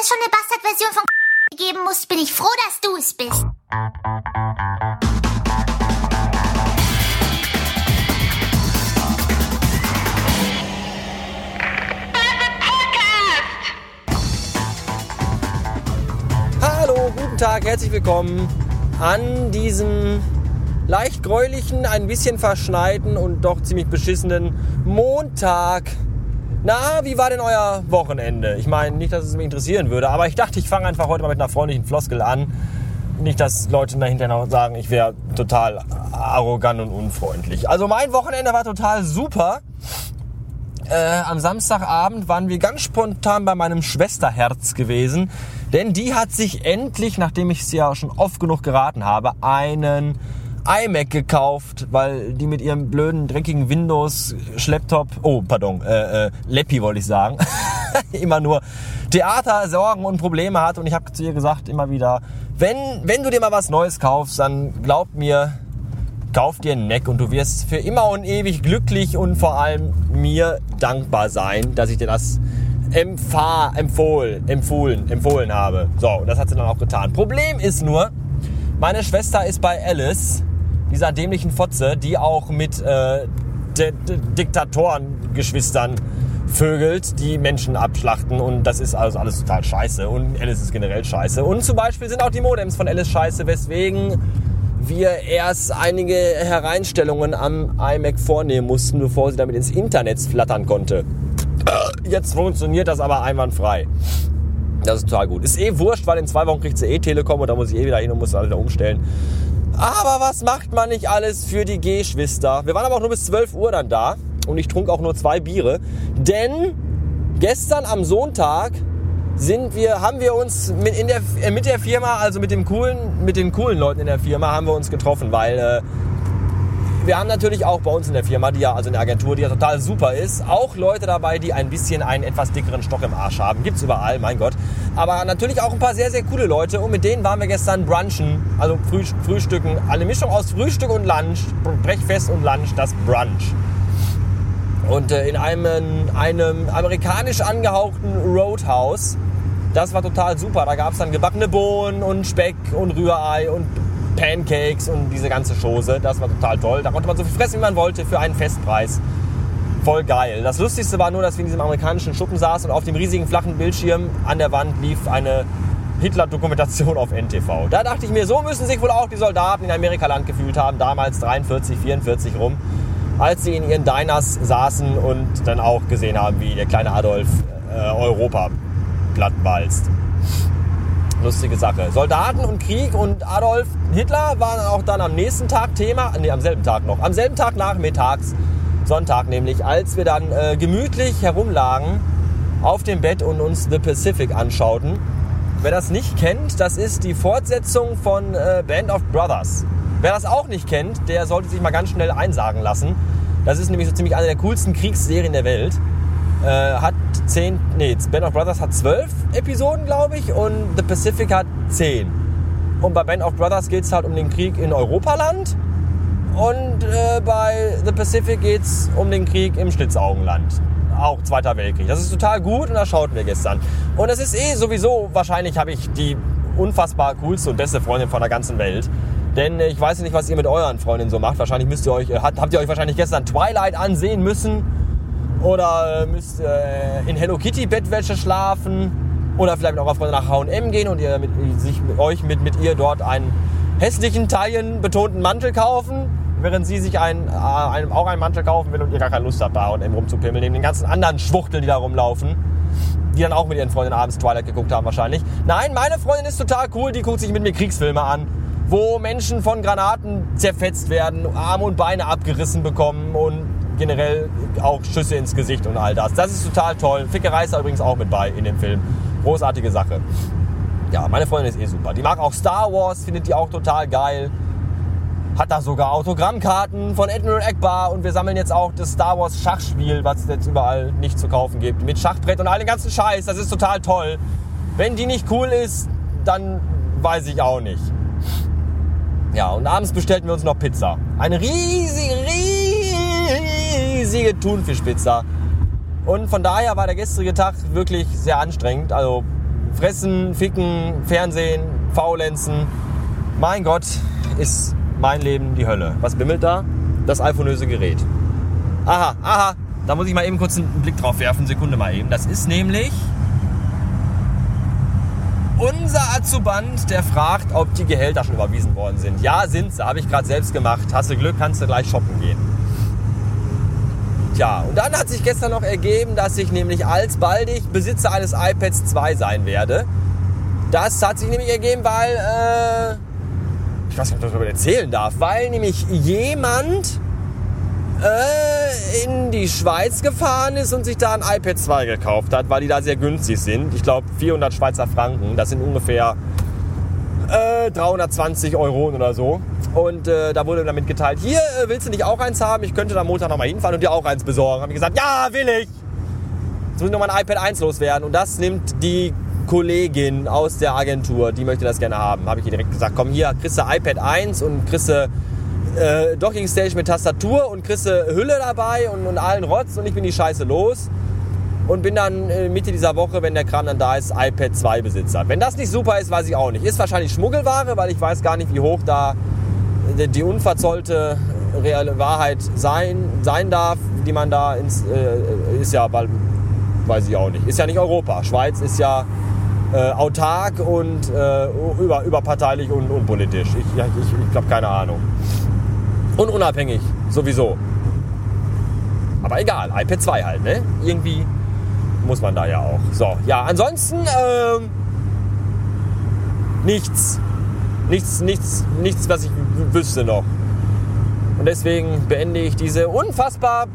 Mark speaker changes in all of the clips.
Speaker 1: es schon eine Bastardversion von geben muss, bin ich froh, dass du es bist.
Speaker 2: Hallo, guten Tag, herzlich willkommen an diesem leicht gräulichen, ein bisschen verschneiten und doch ziemlich beschissenen Montag. Na, wie war denn euer Wochenende? Ich meine, nicht, dass es mich interessieren würde, aber ich dachte, ich fange einfach heute mal mit einer freundlichen Floskel an. Nicht, dass Leute dahinter noch sagen, ich wäre total arrogant und unfreundlich. Also mein Wochenende war total super. Äh, am Samstagabend waren wir ganz spontan bei meinem Schwesterherz gewesen, denn die hat sich endlich, nachdem ich es ja schon oft genug geraten habe, einen iMac gekauft, weil die mit ihrem blöden, dreckigen Windows-Schlepptop, oh, pardon, äh, äh, Leppi wollte ich sagen, immer nur Theater, Sorgen und Probleme hat. Und ich habe zu ihr gesagt immer wieder, wenn, wenn du dir mal was Neues kaufst, dann glaub mir, kauf dir einen Mac und du wirst für immer und ewig glücklich und vor allem mir dankbar sein, dass ich dir das empfahl, empfohlen, empfohlen, empfohlen habe. So, und das hat sie dann auch getan. Problem ist nur, meine Schwester ist bei Alice, dieser dämlichen Fotze, die auch mit äh, Diktatorengeschwistern vögelt, die Menschen abschlachten und das ist also alles total scheiße und Alice ist generell scheiße. Und zum Beispiel sind auch die Modems von Alice scheiße, weswegen wir erst einige Hereinstellungen am iMac vornehmen mussten, bevor sie damit ins Internet flattern konnte. Jetzt funktioniert das aber einwandfrei. Das ist total gut. Ist eh wurscht, weil in zwei Wochen kriegt sie eh Telekom und da muss ich eh wieder hin und muss alles wieder umstellen. Aber was macht man nicht alles für die Geschwister? Wir waren aber auch nur bis 12 Uhr dann da und ich trunk auch nur zwei Biere. Denn gestern am Sonntag sind wir, haben wir uns mit, in der, äh, mit der Firma, also mit, dem coolen, mit den coolen Leuten in der Firma, haben wir uns getroffen, weil äh, wir haben natürlich auch bei uns in der Firma, die ja, also in der Agentur, die ja total super ist, auch Leute dabei, die ein bisschen einen etwas dickeren Stock im Arsch haben. Gibt's überall, mein Gott. Aber natürlich auch ein paar sehr, sehr coole Leute und mit denen waren wir gestern brunchen, also Früh, Frühstücken, eine Mischung aus Frühstück und Lunch, Brechfest und Lunch, das Brunch. Und äh, in einem, einem amerikanisch angehauchten Roadhouse. Das war total super. Da gab es dann gebackene Bohnen und Speck und Rührei und Pancakes und diese ganze Chose. Das war total toll. Da konnte man so viel fressen, wie man wollte, für einen Festpreis. Voll geil. Das Lustigste war nur, dass wir in diesem amerikanischen Schuppen saßen und auf dem riesigen flachen Bildschirm an der Wand lief eine Hitler-Dokumentation auf NTV. Da dachte ich mir, so müssen sich wohl auch die Soldaten in Amerikaland gefühlt haben, damals 43, 44 rum, als sie in ihren Diners saßen und dann auch gesehen haben, wie der kleine Adolf äh, Europa plattwalzt. Lustige Sache. Soldaten und Krieg und Adolf Hitler waren auch dann am nächsten Tag Thema, nee, am selben Tag noch, am selben Tag nachmittags, Sonntag nämlich, als wir dann äh, gemütlich herumlagen auf dem Bett und uns The Pacific anschauten. Wer das nicht kennt, das ist die Fortsetzung von äh, Band of Brothers. Wer das auch nicht kennt, der sollte sich mal ganz schnell einsagen lassen. Das ist nämlich so ziemlich eine der coolsten Kriegsserien der Welt. Äh, hat zehn, nee, Band of Brothers hat zwölf Episoden, glaube ich, und The Pacific hat zehn. Und bei Band of Brothers geht es halt um den Krieg in Europaland. Und äh, bei The Pacific geht es um den Krieg im Schlitzaugenland. Auch Zweiter Weltkrieg. Das ist total gut und das schauten wir gestern. Und es ist eh sowieso, wahrscheinlich habe ich die unfassbar coolste und beste Freundin von der ganzen Welt. Denn ich weiß nicht, was ihr mit euren Freundinnen so macht. Wahrscheinlich müsst ihr euch, äh, habt ihr euch wahrscheinlich gestern Twilight ansehen müssen. Oder müsst äh, in Hello Kitty Bettwäsche schlafen. Oder vielleicht mit eurer Freundin nach H&M gehen und ihr mit, sich mit euch mit, mit ihr dort einen hässlichen, taillenbetonten Mantel kaufen. Während sie sich einen, äh, einen, auch einen Mantel kaufen will und ihr gar keine Lust habt, bei H&M rumzupimmeln. Neben den ganzen anderen Schwuchteln, die da rumlaufen. Die dann auch mit ihren Freundinnen abends Twilight geguckt haben wahrscheinlich. Nein, meine Freundin ist total cool. Die guckt sich mit mir Kriegsfilme an wo Menschen von Granaten zerfetzt werden, Arme und Beine abgerissen bekommen und generell auch Schüsse ins Gesicht und all das. Das ist total toll. Fickerei ist da übrigens auch mit bei in dem Film. Großartige Sache. Ja, meine Freundin ist eh super. Die mag auch Star Wars, findet die auch total geil. Hat da sogar Autogrammkarten von Admiral Akbar und wir sammeln jetzt auch das Star Wars Schachspiel, was es jetzt überall nicht zu kaufen gibt. Mit Schachbrett und all den ganzen Scheiß. Das ist total toll. Wenn die nicht cool ist, dann weiß ich auch nicht. Ja, und abends bestellten wir uns noch Pizza. Eine riesige, riesige Thunfischpizza. Und von daher war der gestrige Tag wirklich sehr anstrengend. Also fressen, ficken, Fernsehen, faulenzen. Mein Gott, ist mein Leben die Hölle. Was bimmelt da? Das iPhoneöse Gerät. Aha, aha, da muss ich mal eben kurz einen Blick drauf werfen. Sekunde mal eben. Das ist nämlich unser Azuband, der fragt, ob die Gehälter schon überwiesen worden sind. Ja, sind sie. Habe ich gerade selbst gemacht. Hast du Glück, kannst du gleich shoppen gehen. Tja, und dann hat sich gestern noch ergeben, dass ich nämlich alsbaldig Besitzer eines iPads 2 sein werde. Das hat sich nämlich ergeben, weil, äh, ich weiß nicht, ob ich darüber erzählen darf, weil nämlich jemand äh, in die Schweiz gefahren ist und sich da ein iPad 2 gekauft hat, weil die da sehr günstig sind. Ich glaube 400 Schweizer Franken, das sind ungefähr äh, 320 Euro oder so. Und äh, da wurde damit geteilt, hier äh, willst du nicht auch eins haben? Ich könnte da Montag nochmal hinfahren und dir auch eins besorgen. Habe ich gesagt, ja, will ich. Jetzt muss ich nochmal ein iPad 1 loswerden. Und das nimmt die Kollegin aus der Agentur, die möchte das gerne haben. Habe ich ihr direkt gesagt, komm hier, kriegst du iPad 1 und kriegst du äh, Docking Station mit Tastatur und kriegst du Hülle dabei und, und allen Rotz und ich bin die Scheiße los und bin dann äh, Mitte dieser Woche, wenn der Kram dann da ist, iPad 2 Besitzer. Wenn das nicht super ist, weiß ich auch nicht. Ist wahrscheinlich Schmuggelware, weil ich weiß gar nicht, wie hoch da die unverzollte reale Wahrheit sein, sein darf, die man da ins, äh, ist ja, weil, weiß ich auch nicht. Ist ja nicht Europa. Schweiz ist ja äh, autark und äh, über, überparteilich und unpolitisch. Ich, ich, ich, habe keine Ahnung. Und unabhängig, sowieso. Aber egal, iPad 2 halt, ne? Irgendwie muss man da ja auch. So, ja, ansonsten ähm, nichts. Nichts, nichts, nichts, was ich wüsste noch. Und deswegen beende ich diese unfassbar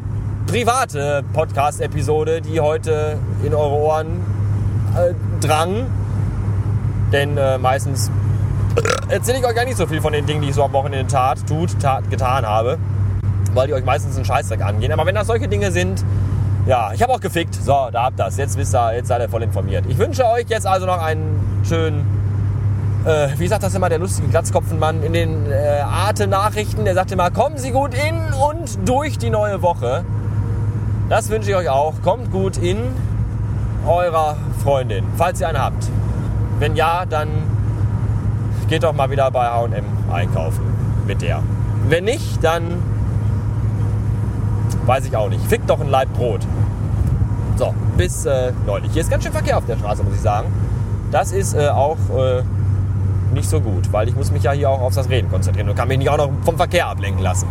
Speaker 2: private Podcast-Episode, die heute in eure Ohren äh, drang. Denn äh, meistens erzähle ich euch gar nicht so viel von den Dingen, die ich so am Wochenende tat, tut, tat, getan habe. Weil die euch meistens einen Scheißdreck angehen. Aber wenn das solche Dinge sind, ja, ich habe auch gefickt. So, da habt das. Jetzt wisst ihr, jetzt seid ihr voll informiert. Ich wünsche euch jetzt also noch einen schönen, äh, wie sagt das immer der lustige Glatzkopfenmann in den äh, Arte-Nachrichten? Der sagt immer, kommen Sie gut in und durch die neue Woche. Das wünsche ich euch auch. Kommt gut in eurer Freundin, falls ihr eine habt. Wenn ja, dann geht doch mal wieder bei H&M einkaufen mit der. Wenn nicht, dann weiß ich auch nicht. Fick doch ein Leib Brot. So, bis äh, neulich. Hier ist ganz schön Verkehr auf der Straße, muss ich sagen. Das ist äh, auch äh, nicht so gut, weil ich muss mich ja hier auch auf das Reden konzentrieren und kann mich nicht auch noch vom Verkehr ablenken lassen.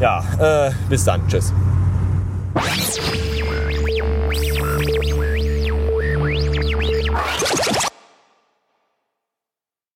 Speaker 2: Ja, äh, bis dann. Tschüss.